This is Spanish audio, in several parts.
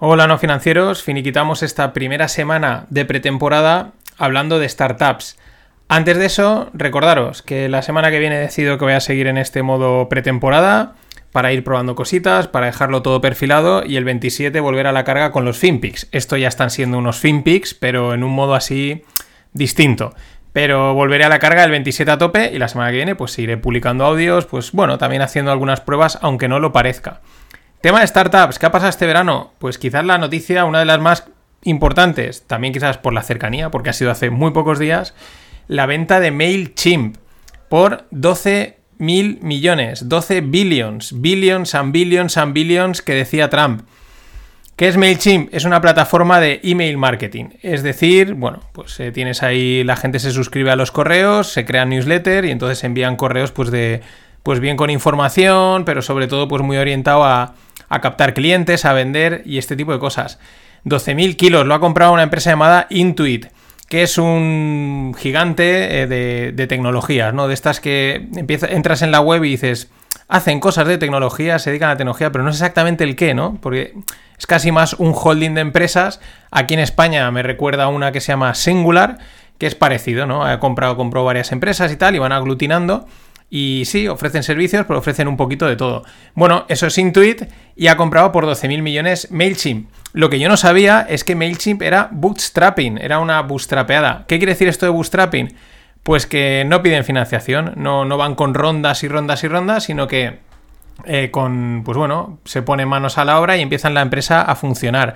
Hola no financieros, finiquitamos esta primera semana de pretemporada hablando de startups. Antes de eso, recordaros que la semana que viene decido que voy a seguir en este modo pretemporada para ir probando cositas, para dejarlo todo perfilado y el 27 volver a la carga con los FinPix. Esto ya están siendo unos FinPix, pero en un modo así distinto. Pero volveré a la carga el 27 a tope y la semana que viene pues seguiré publicando audios, pues bueno, también haciendo algunas pruebas aunque no lo parezca. Tema de startups, ¿qué ha pasado este verano? Pues quizás la noticia, una de las más importantes, también quizás por la cercanía, porque ha sido hace muy pocos días, la venta de MailChimp por 12 mil millones, 12 billions, billions and billions and billions que decía Trump. ¿Qué es MailChimp? Es una plataforma de email marketing. Es decir, bueno, pues eh, tienes ahí, la gente se suscribe a los correos, se crean newsletter y entonces envían correos pues de, pues bien con información, pero sobre todo pues muy orientado a, a captar clientes, a vender y este tipo de cosas. 12.000 kilos, lo ha comprado una empresa llamada Intuit, que es un gigante eh, de, tecnologías, ¿no? De estas que entras en la web y dices, hacen cosas de tecnología, se dedican a tecnología, pero no es exactamente el qué, ¿no? Porque es casi más un holding de empresas. Aquí en España me recuerda una que se llama Singular, que es parecido, ¿no? Ha comprado, compró varias empresas y tal, y van aglutinando. Y sí, ofrecen servicios, pero ofrecen un poquito de todo. Bueno, eso es Intuit y ha comprado por 12.000 millones MailChimp. Lo que yo no sabía es que MailChimp era bootstrapping, era una bootstrapeada. ¿Qué quiere decir esto de bootstrapping? Pues que no piden financiación, no, no van con rondas y rondas y rondas, sino que eh, con, pues bueno, se ponen manos a la obra y empiezan la empresa a funcionar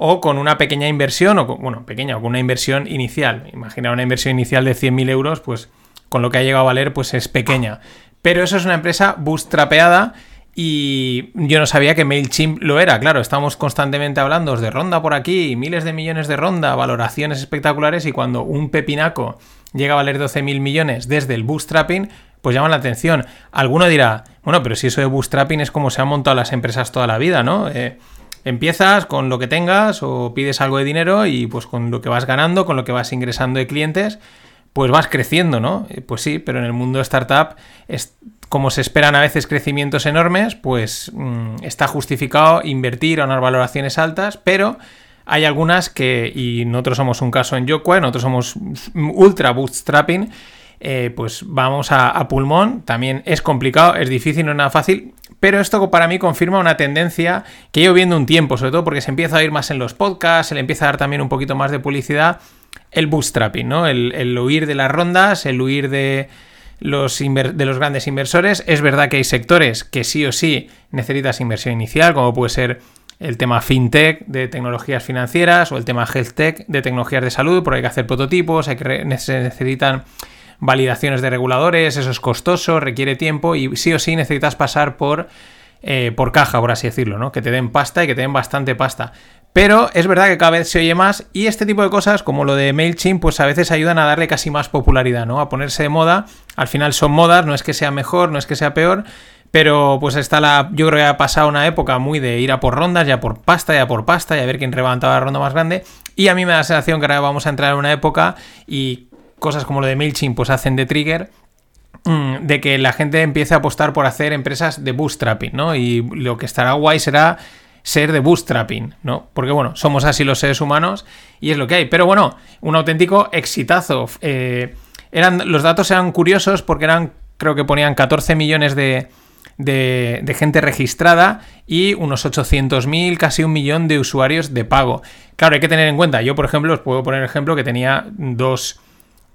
o con una pequeña inversión, o bueno, pequeña, o con una inversión inicial. Imagina una inversión inicial de 100.000 euros, pues con lo que ha llegado a valer, pues es pequeña. Pero eso es una empresa bootstrapeada y yo no sabía que MailChimp lo era. Claro, estamos constantemente hablando de ronda por aquí, miles de millones de ronda, valoraciones espectaculares y cuando un pepinaco llega a valer 12.000 millones desde el bootstrapping, pues llama la atención. Alguno dirá, bueno, pero si eso de bootstrapping es como se han montado las empresas toda la vida, ¿no? Eh, empiezas con lo que tengas o pides algo de dinero y pues con lo que vas ganando, con lo que vas ingresando de clientes, pues vas creciendo, ¿no? Eh, pues sí, pero en el mundo startup, es, como se esperan a veces crecimientos enormes, pues mm, está justificado invertir a unas valoraciones altas, pero hay algunas que, y nosotros somos un caso en Yokwa, nosotros somos ultra bootstrapping, eh, pues vamos a, a, pulmón, también es complicado, es difícil, no es nada fácil, pero esto para mí confirma una tendencia que llevo viendo un tiempo, sobre todo porque se empieza a oír más en los podcasts, se le empieza a dar también un poquito más de publicidad, el bootstrapping, ¿no? El, huir de las rondas, el huir de los, de los grandes inversores. Es verdad que hay sectores que sí o sí necesitas inversión inicial, como puede ser el tema fintech de tecnologías financieras o el tema health tech de tecnologías de salud, porque hay que hacer prototipos, hay que se necesitan validaciones de reguladores, eso es costoso, requiere tiempo y sí o sí necesitas pasar por, eh, por caja, por así decirlo, ¿no? Que te den pasta y que te den bastante pasta. Pero es verdad que cada vez se oye más y este tipo de cosas, como lo de MailChimp, pues a veces ayudan a darle casi más popularidad, ¿no? A ponerse de moda. Al final son modas, no es que sea mejor, no es que sea peor, pero pues está la. Yo creo que ha pasado una época muy de ir a por rondas, ya por pasta, ya por pasta, y a ver quién levantaba la ronda más grande. Y a mí me da la sensación que ahora vamos a entrar en una época y cosas como lo de MailChimp pues hacen de trigger mm, de que la gente empiece a apostar por hacer empresas de bootstrapping, ¿no? Y lo que estará guay será ser de bootstrapping, ¿no? Porque bueno, somos así los seres humanos y es lo que hay. Pero bueno, un auténtico exitazo. Eh, eran, los datos eran curiosos porque eran, creo que ponían 14 millones de, de, gente registrada y unos 800.000, casi un millón de usuarios de pago. Claro, hay que tener en cuenta, yo por ejemplo os puedo poner ejemplo que tenía dos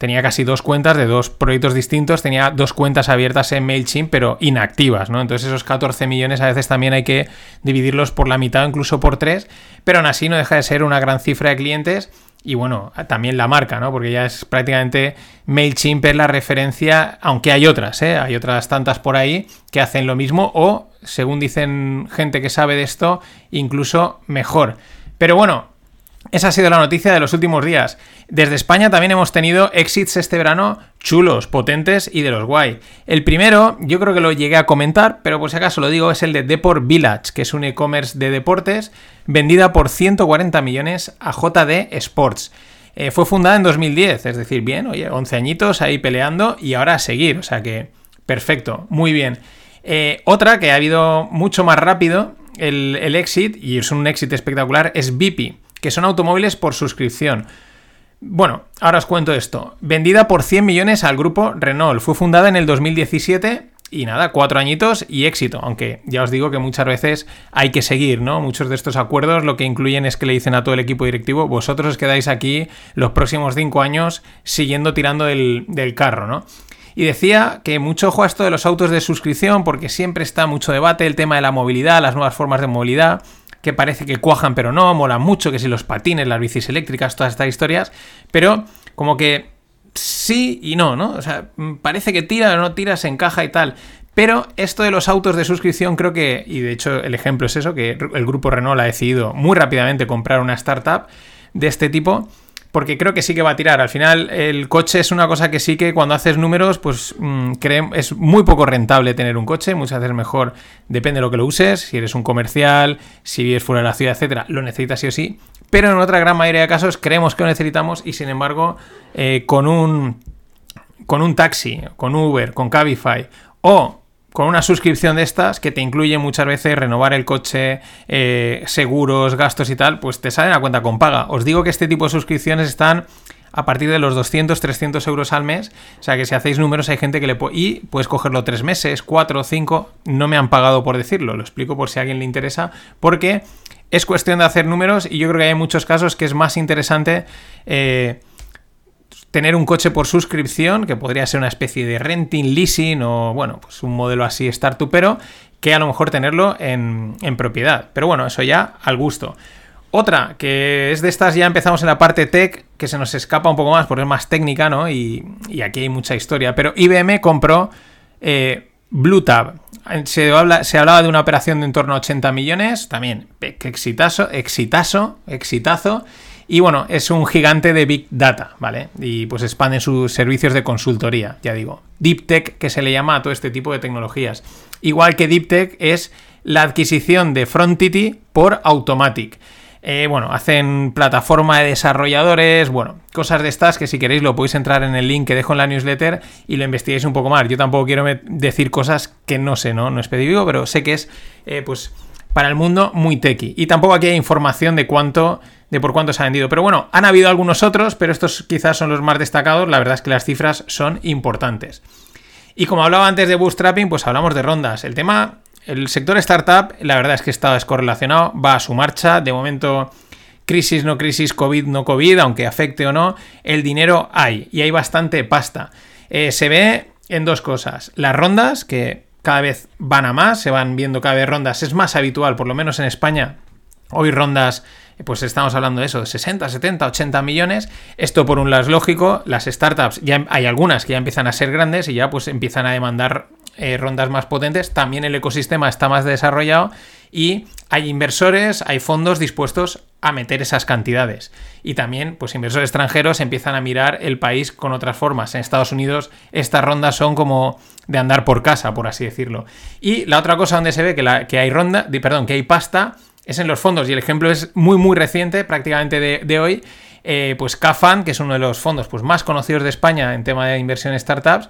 tenía casi dos cuentas de dos proyectos distintos, tenía dos cuentas abiertas en MailChimp, pero inactivas, ¿no? Entonces esos 14 millones a veces también hay que dividirlos por la mitad o incluso por tres, pero aún así no deja de ser una gran cifra de clientes y bueno, también la marca, ¿no? Porque ya es prácticamente MailChimp es la referencia, aunque hay otras, ¿eh? Hay otras tantas por ahí que hacen lo mismo o, según dicen gente que sabe de esto, incluso mejor. Pero bueno, esa ha sido la noticia de los últimos días. Desde España también hemos tenido exits este verano chulos, potentes y de los guay. El primero, yo creo que lo llegué a comentar, pero por si acaso lo digo, es el de Deport Village, que es un e-commerce de deportes vendida por 140 millones a JD Sports. Eh, fue fundada en 2010, es decir, bien, oye, 11 añitos ahí peleando y ahora a seguir, o sea que perfecto, muy bien. Eh, otra que ha habido mucho más rápido el, el exit, y es un exit espectacular, es Bipi, que son automóviles por suscripción. Bueno, ahora os cuento esto. Vendida por 100 millones al grupo Renault. Fue fundada en el 2017 y nada, cuatro añitos y éxito. Aunque ya os digo que muchas veces hay que seguir, ¿no? Muchos de estos acuerdos lo que incluyen es que le dicen a todo el equipo directivo, vosotros os quedáis aquí los próximos cinco años siguiendo tirando del, del carro, ¿no? Y decía que mucho ojo a esto de los autos de suscripción, porque siempre está mucho debate el tema de la movilidad, las nuevas formas de movilidad que parece que cuajan pero no, molan mucho, que si los patines, las bicis eléctricas, todas estas historias, pero como que sí y no, ¿no? O sea, parece que tira o no tira, se encaja y tal. Pero esto de los autos de suscripción creo que, y de hecho el ejemplo es eso, que el grupo Renault ha decidido muy rápidamente comprar una startup de este tipo porque creo que sí que va a tirar. Al final, el coche es una cosa que sí que cuando haces números, pues mm, es muy poco rentable tener un coche. Muchas veces mejor, depende de lo que lo uses. Si eres un comercial, si vives fuera de la ciudad, etcétera, lo necesitas sí o sí. Pero en otra gran mayoría de casos creemos que lo necesitamos y sin embargo, eh, con un con un taxi, con Uber, con Cabify o con una suscripción de estas que te incluye muchas veces renovar el coche, eh, seguros, gastos y tal, pues te salen a cuenta con paga. Os digo que este tipo de suscripciones están a partir de los 200, 300 euros al mes. O sea que si hacéis números hay gente que le puede... Y puedes cogerlo tres meses, cuatro, cinco. No me han pagado por decirlo, lo explico por si a alguien le interesa. Porque es cuestión de hacer números y yo creo que hay muchos casos que es más interesante... Eh, tener un coche por suscripción, que podría ser una especie de renting, leasing o, bueno, pues un modelo así pero que a lo mejor tenerlo en, propiedad. Pero bueno, eso ya al gusto. Otra, que es de estas, ya empezamos en la parte tech, que se nos escapa un poco más porque es más técnica, ¿no? Y, aquí hay mucha historia. Pero IBM compró eh, BlueTab. Se, se hablaba de una operación de en torno a 80 millones, también, que exitazo, exitazo, exitazo. Y bueno, es un gigante de Big Data, ¿vale? Y pues expande sus servicios de consultoría, ya digo. Deep Tech, que se le llama a todo este tipo de tecnologías. Igual que Deep Tech es la adquisición de Frontity por Automatic. Eh, bueno, hacen plataforma de desarrolladores, bueno, cosas de estas que si queréis lo podéis entrar en el link que dejo en la newsletter y lo investiguéis un poco más. Yo tampoco quiero decir cosas que no sé, ¿no? No es específico, pero sé que es, eh, pues, para el mundo muy techy. Y tampoco aquí hay información de cuánto de por cuánto se ha vendido. Pero bueno, han habido algunos otros, pero estos quizás son los más destacados. La verdad es que las cifras son importantes. Y como hablaba antes de bootstrapping, pues hablamos de rondas. El tema, el sector startup, la verdad es que está descorrelacionado, va a su marcha. De momento, crisis, no crisis, COVID, no COVID, aunque afecte o no, el dinero hay y hay bastante pasta. Eh, se ve en dos cosas. Las rondas, que cada vez van a más, se van viendo cada vez rondas. Es más habitual, por lo menos en España, hoy rondas pues estamos hablando de eso, de 60, 70, 80 millones. Esto por un lado es lógico, las startups, ya hay algunas que ya empiezan a ser grandes y ya pues empiezan a demandar eh, rondas más potentes, también el ecosistema está más desarrollado y hay inversores, hay fondos dispuestos a meter esas cantidades. Y también, pues inversores extranjeros empiezan a mirar el país con otras formas. En Estados Unidos estas rondas son como de andar por casa, por así decirlo. Y la otra cosa donde se ve que, hay ronda, perdón, que hay pasta, es en los fondos. Y el ejemplo es muy muy reciente, prácticamente de, hoy, eh, pues CAFAN, que es uno de los fondos pues, más conocidos de España en tema de inversión en startups,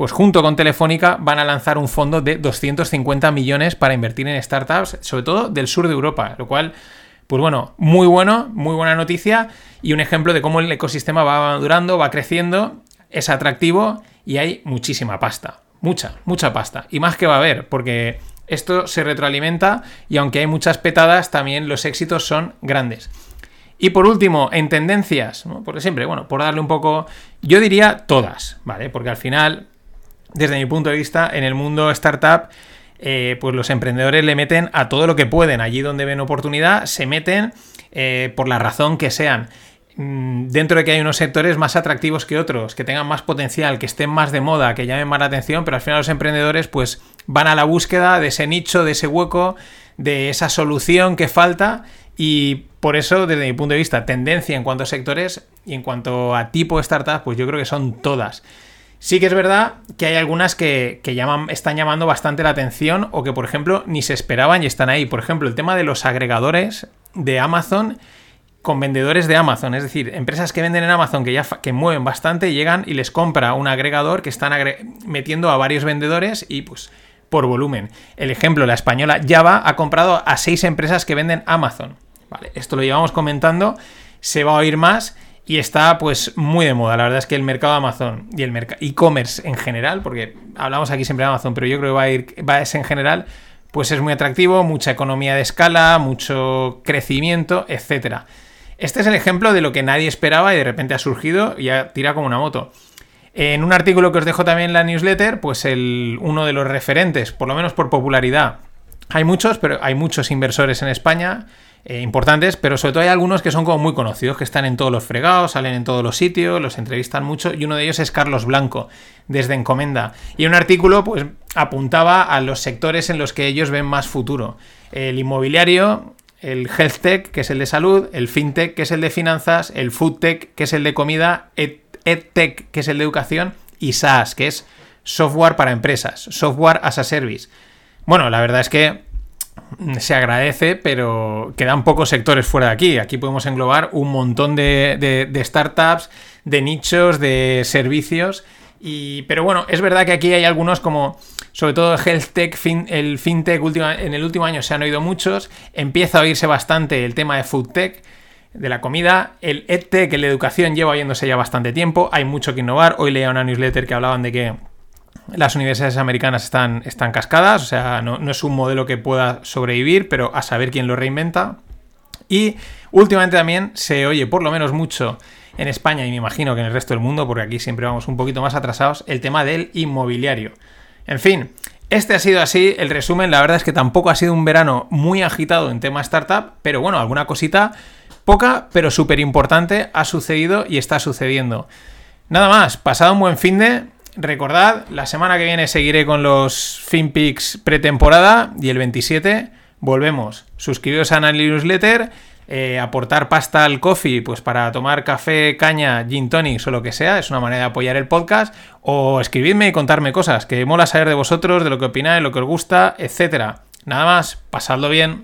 pues junto con Telefónica van a lanzar un fondo de 250 millones para invertir en startups, sobre todo del sur de Europa, lo cual, pues bueno, muy bueno, muy buena noticia y un ejemplo de cómo el ecosistema va madurando, va creciendo, es atractivo y hay muchísima pasta, mucha, mucha pasta, y más que va a haber, porque esto se retroalimenta y aunque hay muchas petadas, también los éxitos son grandes. Y por último, en tendencias, porque siempre, bueno, por darle un poco, yo diría todas, ¿vale? Porque al final, desde mi punto de vista, en el mundo startup, eh, pues los emprendedores le meten a todo lo que pueden. Allí donde ven oportunidad, se meten eh, por la razón que sean. Mm, dentro de que hay unos sectores más atractivos que otros, que tengan más potencial, que estén más de moda, que llamen más la atención, pero al final los emprendedores pues van a la búsqueda de ese nicho, de ese hueco, de esa solución que falta y por eso desde mi punto de vista tendencia en cuanto a sectores y en cuanto a tipo de startup pues yo creo que son todas. Sí que es verdad que hay algunas que, están llamando bastante la atención o que por ejemplo ni se esperaban y están ahí. Por ejemplo el tema de los agregadores de Amazon con vendedores de Amazon, es decir, empresas que venden en Amazon que ya que mueven bastante, llegan y les compra un agregador que están metiendo a varios vendedores y pues por volumen. El ejemplo, la española Java ha comprado a seis empresas que venden Amazon. Vale, esto lo llevamos comentando, se va a oír más y está pues muy de moda. La verdad es que el mercado de Amazon y el e-commerce en general, porque hablamos aquí siempre de Amazon, pero yo creo que va a ir, va en general, pues es muy atractivo, mucha economía de escala, mucho crecimiento, etcétera. Este es el ejemplo de lo que nadie esperaba y de repente ha surgido y ya tira como una moto. En un artículo que os dejo también en la newsletter, pues el, uno de los referentes, por lo menos por popularidad, hay muchos, pero hay muchos inversores en España eh, importantes, pero sobre todo hay algunos que son como muy conocidos, que están en todos los fregados, salen en todos los sitios, los entrevistan mucho, y uno de ellos es Carlos Blanco, desde Encomenda. Y un artículo, pues, apuntaba a los sectores en los que ellos ven más futuro. El inmobiliario, el health tech, que es el de salud, el fintech, que es el de finanzas, el food tech, que es el de comida, edtech, que es el de educación, y SaaS, que es software para empresas, software as a service. Bueno, la verdad es que se agradece, pero quedan pocos sectores fuera de aquí. Aquí podemos englobar un montón de, startups, de nichos, de servicios. Y, pero bueno, es verdad que aquí hay algunos como, sobre todo Health Tech, el FinTech, en el último año se han oído muchos. Empieza a oírse bastante el tema de Food Tech, de la comida. El EdTech, de educación, lleva oyéndose ya bastante tiempo. Hay mucho que innovar. Hoy leía una newsletter que hablaban de que las universidades americanas están, están cascadas, o sea, no, es un modelo que pueda sobrevivir, pero a saber quién lo reinventa. Y últimamente también se oye por lo menos mucho en España y me imagino que en el resto del mundo, porque aquí siempre vamos un poquito más atrasados, el tema del inmobiliario. En fin, este ha sido así el resumen. La verdad es que tampoco ha sido un verano muy agitado en tema startup, pero bueno, alguna cosita poca, pero súper importante ha sucedido y está sucediendo. Nada más, pasado un buen fin de recordad, la semana que viene seguiré con los FinPix pretemporada y el 27 volvemos. Suscribiros a la newsletter, eh, aportar pasta al coffee, pues para tomar café, caña, gin tonic o lo que sea, es una manera de apoyar el podcast, o escribidme y contarme cosas, que mola saber de vosotros, de lo que opináis, lo que os gusta, etcétera. Nada más, pasadlo bien.